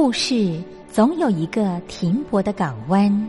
故事总有一个停泊的港湾。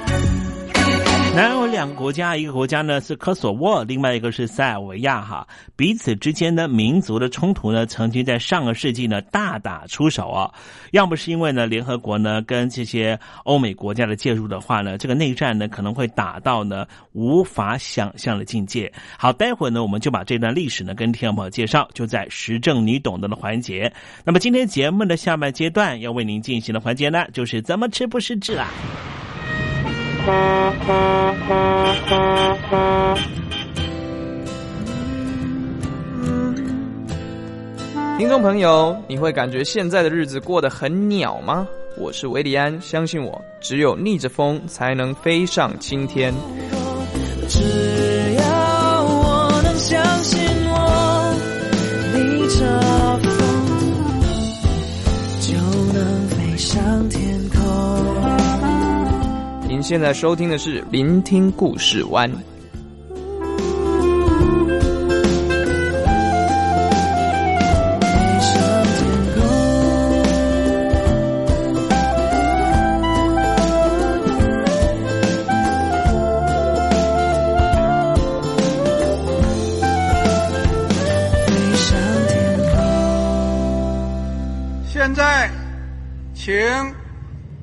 南欧两个国家，一个国家呢是科索沃，另外一个是塞尔维亚，哈，彼此之间的民族的冲突呢，曾经在上个世纪呢大打出手啊。要么是因为呢联合国呢跟这些欧美国家的介入的话呢，这个内战呢可能会打到呢无法想象的境界。好，待会儿呢我们就把这段历史呢跟听众朋友介绍，就在时政你懂得的环节。那么今天节目的下半阶段要为您进行的环节呢，就是怎么吃不失智啊。听众朋友，你会感觉现在的日子过得很鸟吗？我是维里安，相信我，只有逆着风才能飞上青天。现在收听的是《聆听故事湾》。现在，请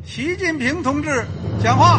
习近平同志讲话。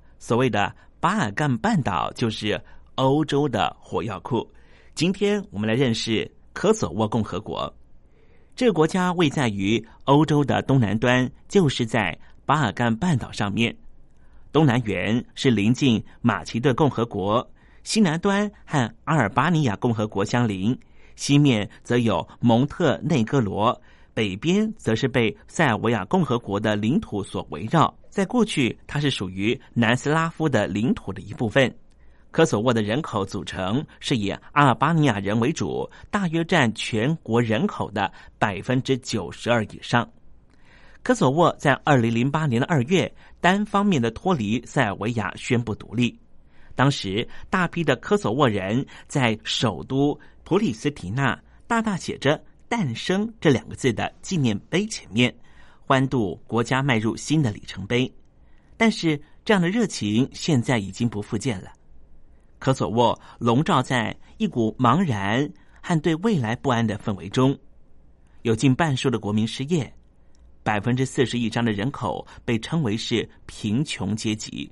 所谓的巴尔干半岛就是欧洲的火药库。今天我们来认识科索沃共和国。这个国家位在于欧洲的东南端，就是在巴尔干半岛上面。东南缘是临近马其顿共和国，西南端和阿尔巴尼亚共和国相邻，西面则有蒙特内哥罗，北边则是被塞尔维亚共和国的领土所围绕。在过去，它是属于南斯拉夫的领土的一部分。科索沃的人口组成是以阿尔巴尼亚人为主，大约占全国人口的百分之九十二以上。科索沃在二零零八年的二月单方面的脱离塞尔维亚，宣布独立。当时，大批的科索沃人在首都普里斯提纳大大写着“诞生”这两个字的纪念碑前面。欢度国家迈入新的里程碑，但是这样的热情现在已经不复见了。科索沃笼罩在一股茫然和对未来不安的氛围中，有近半数的国民失业，百分之四十以上的人口被称为是贫穷阶级。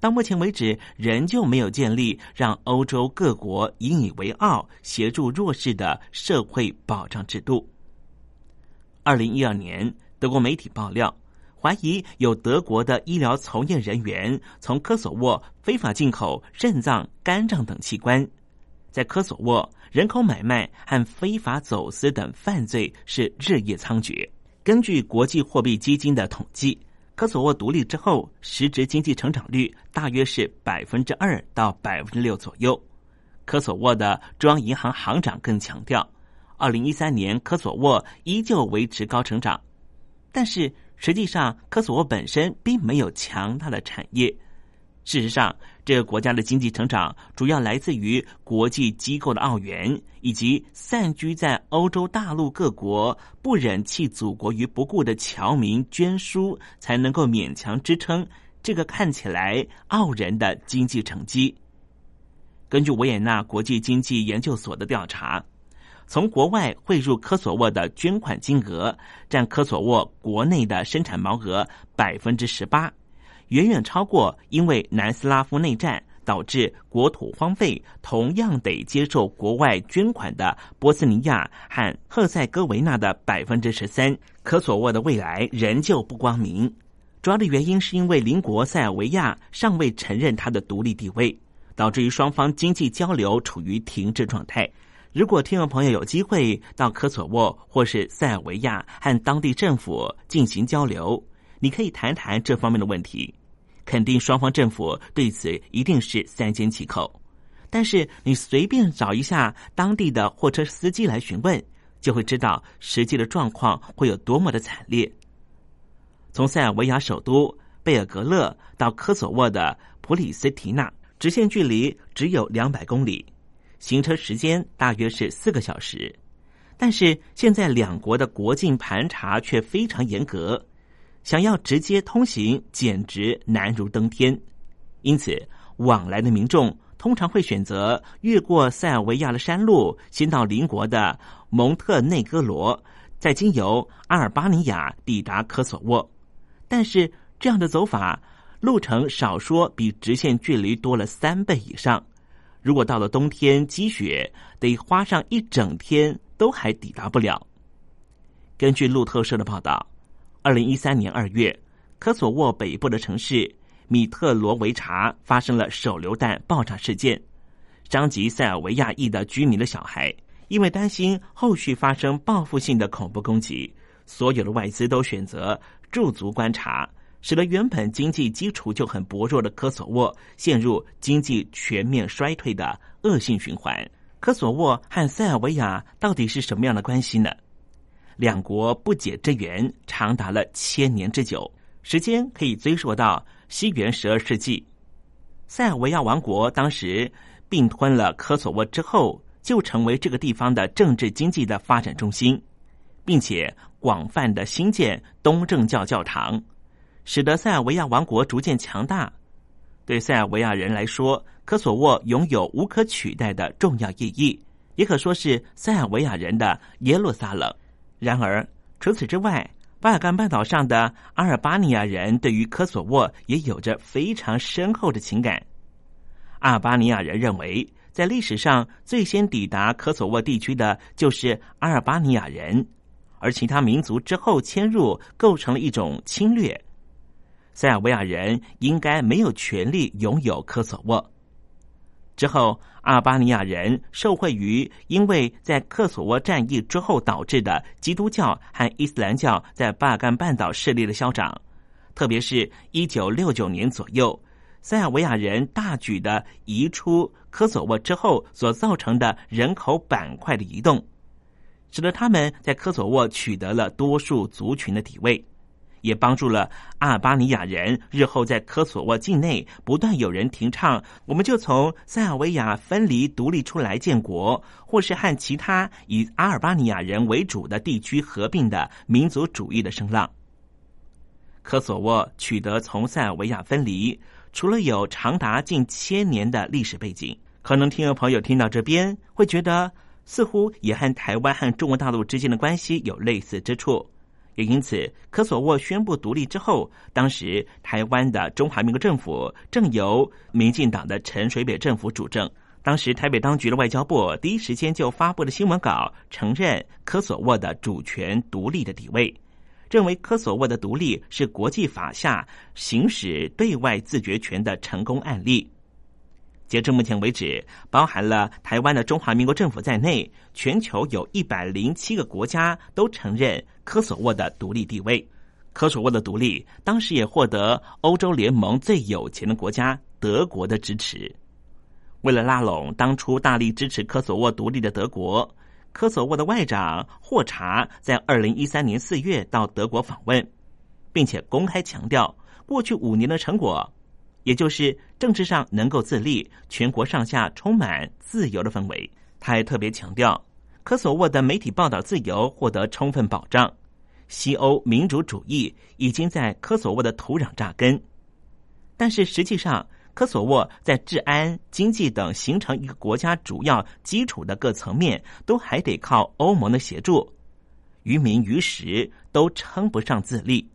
到目前为止，仍旧没有建立让欧洲各国引以为傲、协助弱势的社会保障制度。二零一二年。德国媒体爆料，怀疑有德国的医疗从业人员从科索沃非法进口肾脏、肝脏等器官。在科索沃，人口买卖和非法走私等犯罪是日夜猖獗。根据国际货币基金的统计，科索沃独立之后，实质经济成长率大约是百分之二到百分之六左右。科索沃的中央银行行长更强调，二零一三年科索沃依旧维持高成长。但是实际上，科索沃本身并没有强大的产业。事实上，这个国家的经济成长主要来自于国际机构的澳元，以及散居在欧洲大陆各国不忍弃祖国于不顾的侨民捐书，才能够勉强支撑这个看起来傲人的经济成绩。根据维也纳国际经济研究所的调查。从国外汇入科索沃的捐款金额占科索沃国内的生产毛额百分之十八，远远超过因为南斯拉夫内战导致国土荒废，同样得接受国外捐款的波斯尼亚和赫塞哥维那的百分之十三。科索沃的未来仍旧不光明，主要的原因是因为邻国塞尔维亚尚未承认它的独立地位，导致于双方经济交流处于停滞状态。如果听众朋友有机会到科索沃或是塞尔维亚和当地政府进行交流，你可以谈谈这方面的问题。肯定双方政府对此一定是三缄其口。但是你随便找一下当地的货车司机来询问，就会知道实际的状况会有多么的惨烈。从塞尔维亚首都贝尔格勒到科索沃的普里斯提纳，直线距离只有两百公里。行车时间大约是四个小时，但是现在两国的国境盘查却非常严格，想要直接通行简直难如登天。因此，往来的民众通常会选择越过塞尔维亚的山路，先到邻国的蒙特内哥罗，再经由阿尔巴尼亚抵达科索沃。但是这样的走法，路程少说比直线距离多了三倍以上。如果到了冬天积雪，得花上一整天都还抵达不了。根据路透社的报道，二零一三年二月，科索沃北部的城市米特罗维察发生了手榴弹爆炸事件，伤及塞尔维亚裔的居民的小孩。因为担心后续发生报复性的恐怖攻击，所有的外资都选择驻足观察。使得原本经济基础就很薄弱的科索沃陷入经济全面衰退的恶性循环。科索沃和塞尔维亚到底是什么样的关系呢？两国不解之缘长达了千年之久，时间可以追溯到西元十二世纪。塞尔维亚王国当时并吞了科索沃之后，就成为这个地方的政治经济的发展中心，并且广泛的兴建东正教教堂。使得塞尔维亚王国逐渐强大。对塞尔维亚人来说，科索沃拥有无可取代的重要意义，也可说是塞尔维亚人的耶路撒冷。然而，除此之外，巴尔干半岛上的阿尔巴尼亚人对于科索沃也有着非常深厚的情感。阿尔巴尼亚人认为，在历史上最先抵达科索沃地区的就是阿尔巴尼亚人，而其他民族之后迁入，构成了一种侵略。塞尔维亚人应该没有权利拥有科索沃。之后，阿尔巴尼亚人受惠于因为在科索沃战役之后导致的基督教和伊斯兰教在巴尔干半岛势力的消长，特别是一九六九年左右，塞尔维亚人大举的移出科索沃之后所造成的人口板块的移动，使得他们在科索沃取得了多数族群的地位。也帮助了阿尔巴尼亚人日后在科索沃境内不断有人提倡，我们就从塞尔维亚分离独立出来建国，或是和其他以阿尔巴尼亚人为主的地区合并的民族主义的声浪。科索沃取得从塞尔维亚分离，除了有长达近千年的历史背景，可能听众朋友听到这边会觉得，似乎也和台湾和中国大陆之间的关系有类似之处。也因此，科索沃宣布独立之后，当时台湾的中华民国政府正由民进党的陈水扁政府主政。当时台北当局的外交部第一时间就发布了新闻稿，承认科索沃的主权独立的地位，认为科索沃的独立是国际法下行使对外自决权的成功案例。截至目前为止，包含了台湾的中华民国政府在内，全球有一百零七个国家都承认科索沃的独立地位。科索沃的独立，当时也获得欧洲联盟最有钱的国家德国的支持。为了拉拢当初大力支持科索沃独立的德国，科索沃的外长霍查在二零一三年四月到德国访问，并且公开强调过去五年的成果。也就是政治上能够自立，全国上下充满自由的氛围。他还特别强调，科索沃的媒体报道自由获得充分保障，西欧民主主义已经在科索沃的土壤扎根。但是实际上，科索沃在治安、经济等形成一个国家主要基础的各层面，都还得靠欧盟的协助，于民于时都称不上自立。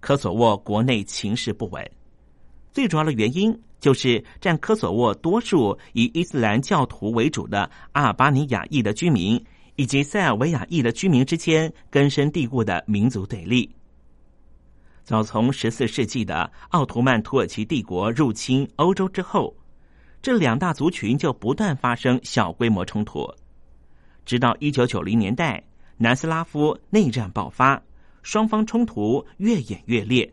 科索沃国内情势不稳。最主要的原因就是占科索沃多数以伊斯兰教徒为主的阿尔巴尼亚裔的居民，以及塞尔维亚裔的居民之间根深蒂固的民族对立。早从十四世纪的奥图曼土耳其帝国入侵欧洲之后，这两大族群就不断发生小规模冲突，直到一九九零年代南斯拉夫内战爆发，双方冲突越演越烈，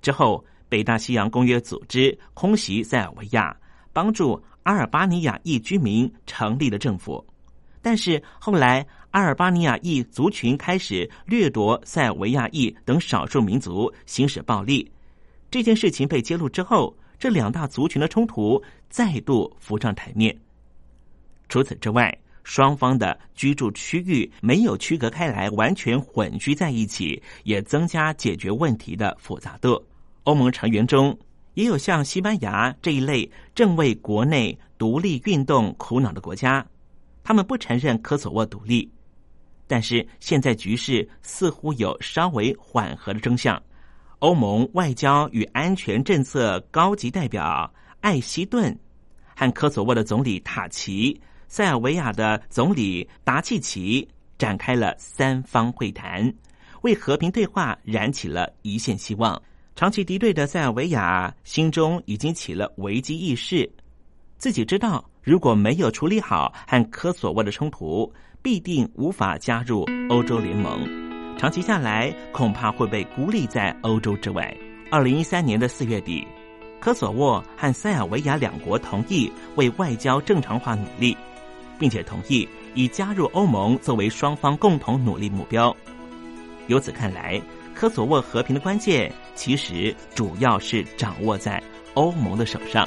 之后。北大西洋公约组织空袭塞尔维亚，帮助阿尔巴尼亚裔居民成立了政府。但是后来，阿尔巴尼亚裔族群开始掠夺塞尔维亚裔等少数民族，行使暴力。这件事情被揭露之后，这两大族群的冲突再度浮上台面。除此之外，双方的居住区域没有区隔开来，完全混居在一起，也增加解决问题的复杂度。欧盟成员中也有像西班牙这一类正为国内独立运动苦恼的国家，他们不承认科索沃独立。但是现在局势似乎有稍微缓和的征象。欧盟外交与安全政策高级代表艾希顿和科索沃的总理塔奇、塞尔维亚的总理达契奇展开了三方会谈，为和平对话燃起了一线希望。长期敌对的塞尔维亚心中已经起了危机意识，自己知道如果没有处理好和科索沃的冲突，必定无法加入欧洲联盟。长期下来，恐怕会被孤立在欧洲之外。二零一三年的四月底，科索沃和塞尔维亚两国同意为外交正常化努力，并且同意以加入欧盟作为双方共同努力目标。由此看来。科索沃和平的关键，其实主要是掌握在欧盟的手上。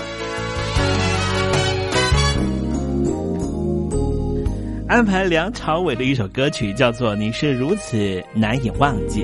安排梁朝伟的一首歌曲，叫做《你是如此难以忘记》。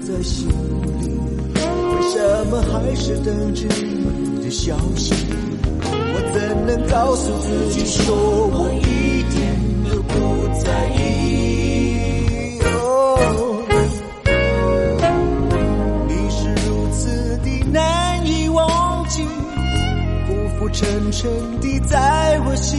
在心里？为什么还是等着你的消息？我怎能告诉自己说我一点都不在意？哦，你是如此的难以忘记，浮浮沉沉地在我心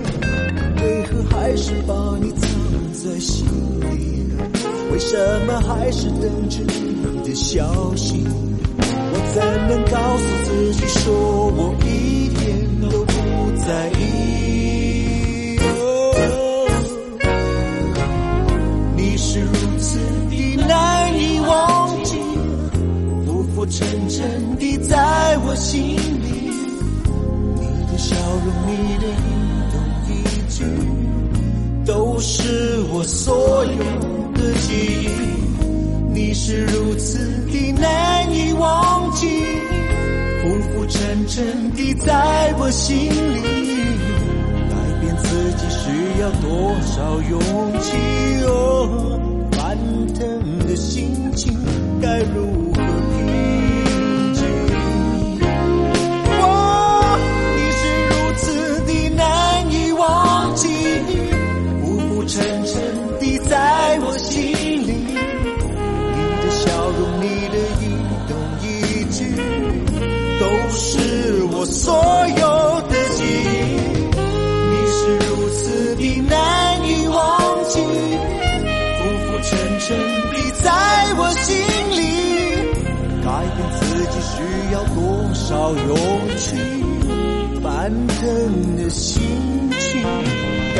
把你藏在心里？为什么还是等着你的消息？我怎能告诉自己说我一点都不在意？你是如此的难以忘记，浮浮沉沉地在我心里。你的笑容，你的一动一举，都是我所有的记忆。你是如此的难以忘记，浮浮沉沉的在我心里。改变自己需要多少勇气？哦，所有的记忆。你是如此的难以忘记，浮浮沉沉的在我心里。改变自己需要多少勇气？翻腾的心情该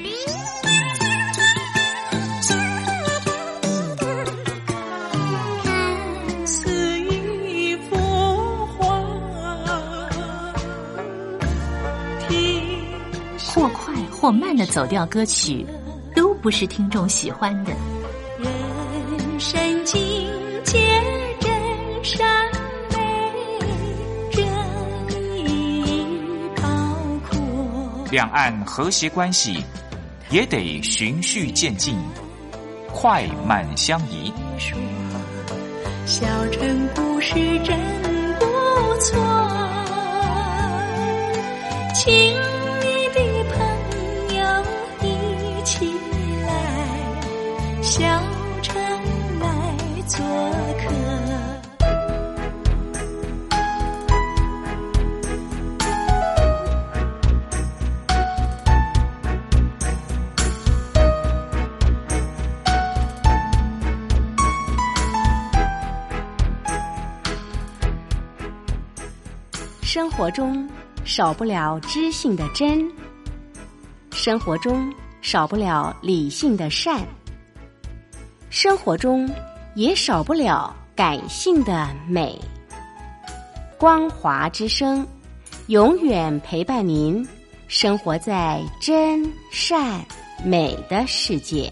或慢的走调歌曲，都不是听众喜欢的。人生境界真善美，真义高阔。两岸和谐关系也得循序渐进，快慢相宜。小城故事真不错，请。生活中少不了知性的真，生活中少不了理性的善。生活中也少不了感性的美，光华之声永远陪伴您，生活在真善美的世界。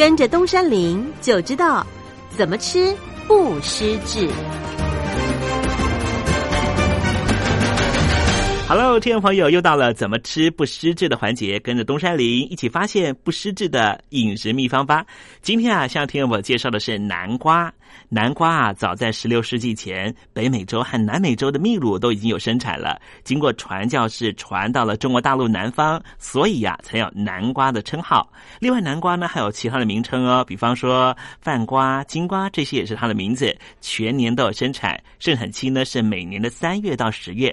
跟着东山林就知道怎么吃不失智。Hello，听众朋友，又到了怎么吃不失智的环节，跟着东山林一起发现不失智的饮食秘方吧。今天啊，向听众朋友介绍的是南瓜。南瓜啊，早在十六世纪前，北美洲和南美洲的秘鲁都已经有生产了。经过传教士传到了中国大陆南方，所以呀、啊，才有南瓜的称号。另外，南瓜呢还有其他的名称哦，比方说饭瓜、金瓜，这些也是它的名字。全年都有生产，盛产期呢是每年的三月到十月。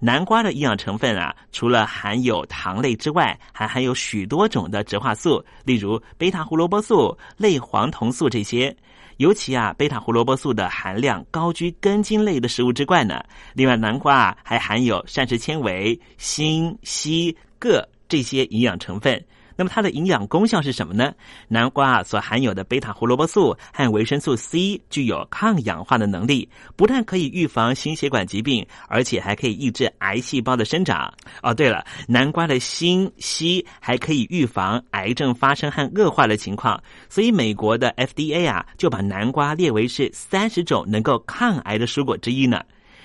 南瓜的营养成分啊，除了含有糖类之外，还含有许多种的植化素，例如贝塔胡萝卜素、类黄酮素这些。尤其啊，贝塔胡萝卜素的含量高居根茎类的食物之冠呢。另外，南瓜啊还含有膳食纤维、锌、硒、铬这些营养成分。那么它的营养功效是什么呢？南瓜所含有的贝塔胡萝卜素和维生素 C 具有抗氧化的能力，不但可以预防心血管疾病，而且还可以抑制癌细胞的生长。哦，对了，南瓜的锌、硒还可以预防癌症发生和恶化的情况，所以美国的 FDA 啊就把南瓜列为是三十种能够抗癌的蔬果之一呢。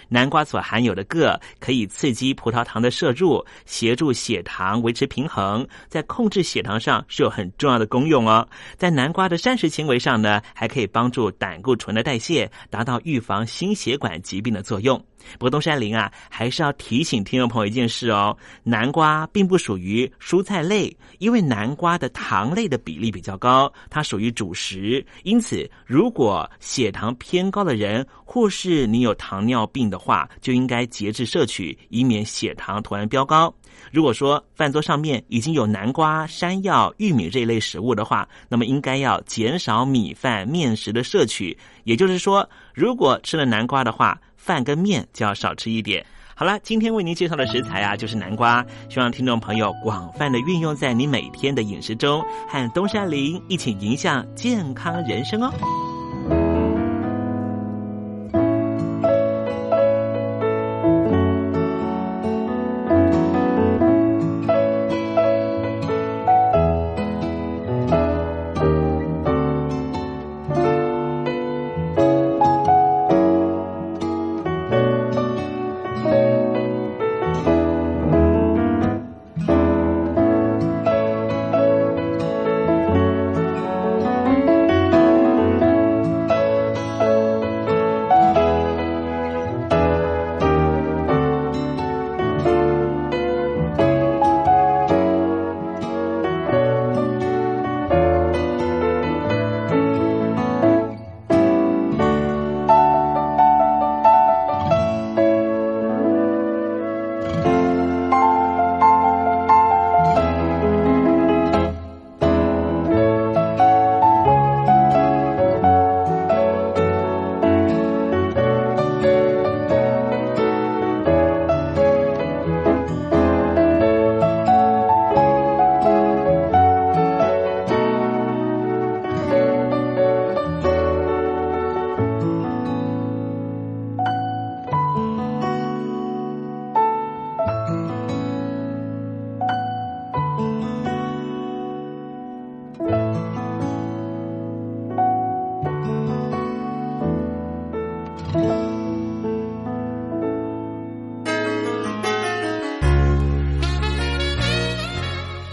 南瓜所含有的铬可以刺激葡萄糖的摄入，协助血糖维持平衡，在控制血糖上是有很重要的功用哦。在南瓜的膳食纤维上呢，还可以帮助胆固醇的代谢，达到预防心血管疾病的作用。不过东山林啊，还是要提醒听众朋友一件事哦：南瓜并不属于蔬菜类，因为南瓜的糖类的比例比较高，它属于主食。因此，如果血糖偏高的人，或是你有糖尿病的话，就应该节制摄取，以免血糖突然飙高。如果说饭桌上面已经有南瓜、山药、玉米这一类食物的话，那么应该要减少米饭、面食的摄取。也就是说，如果吃了南瓜的话，饭跟面就要少吃一点。好了，今天为您介绍的食材啊，就是南瓜，希望听众朋友广泛的运用在你每天的饮食中，和东山林一起迎向健康人生哦。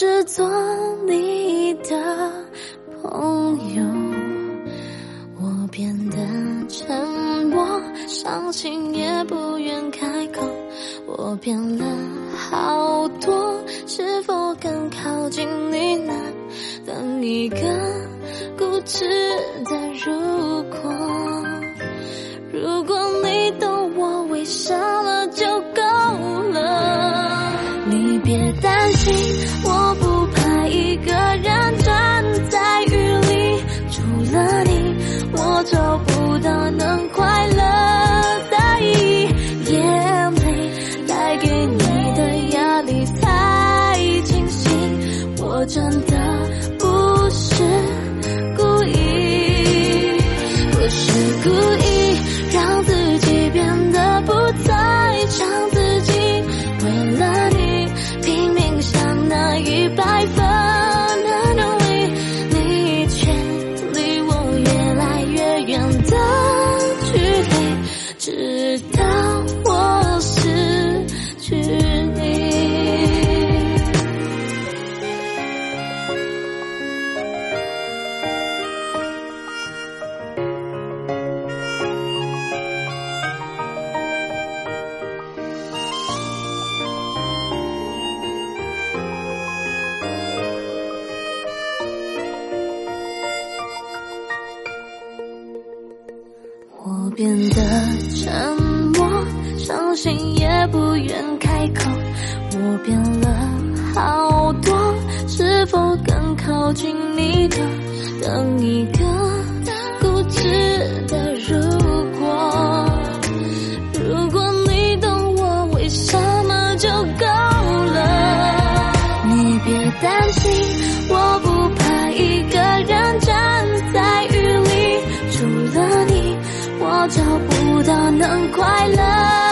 只做你的朋友。我变得沉默，伤心也不愿开口。我变了好多，是否更靠近你呢？等一个固执的如果。如果你懂我，为什么变得沉默，伤心也不愿开口。我变了好多，是否更靠近你的？等一个固执的快乐。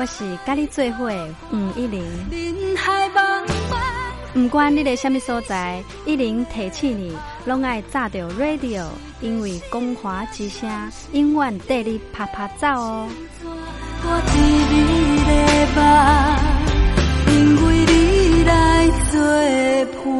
我是甲你做伙的吴一玲。不管你在什么所在，一零提起你，拢爱炸着 radio，因为光华之声永远带你啪啪走哦。因为你来作伴。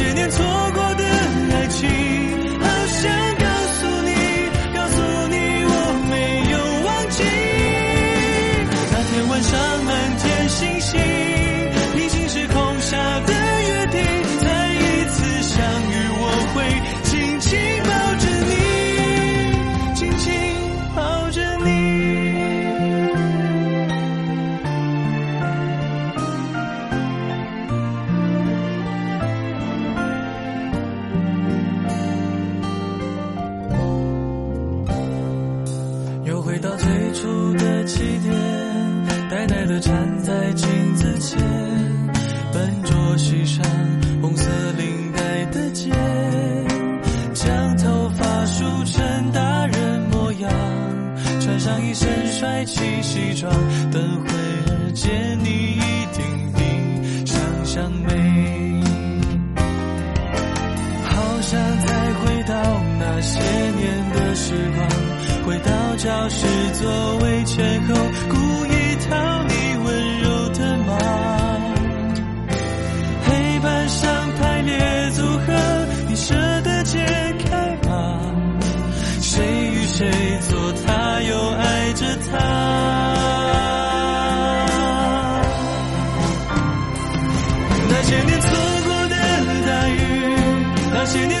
些年错那些年错过的大雨那些年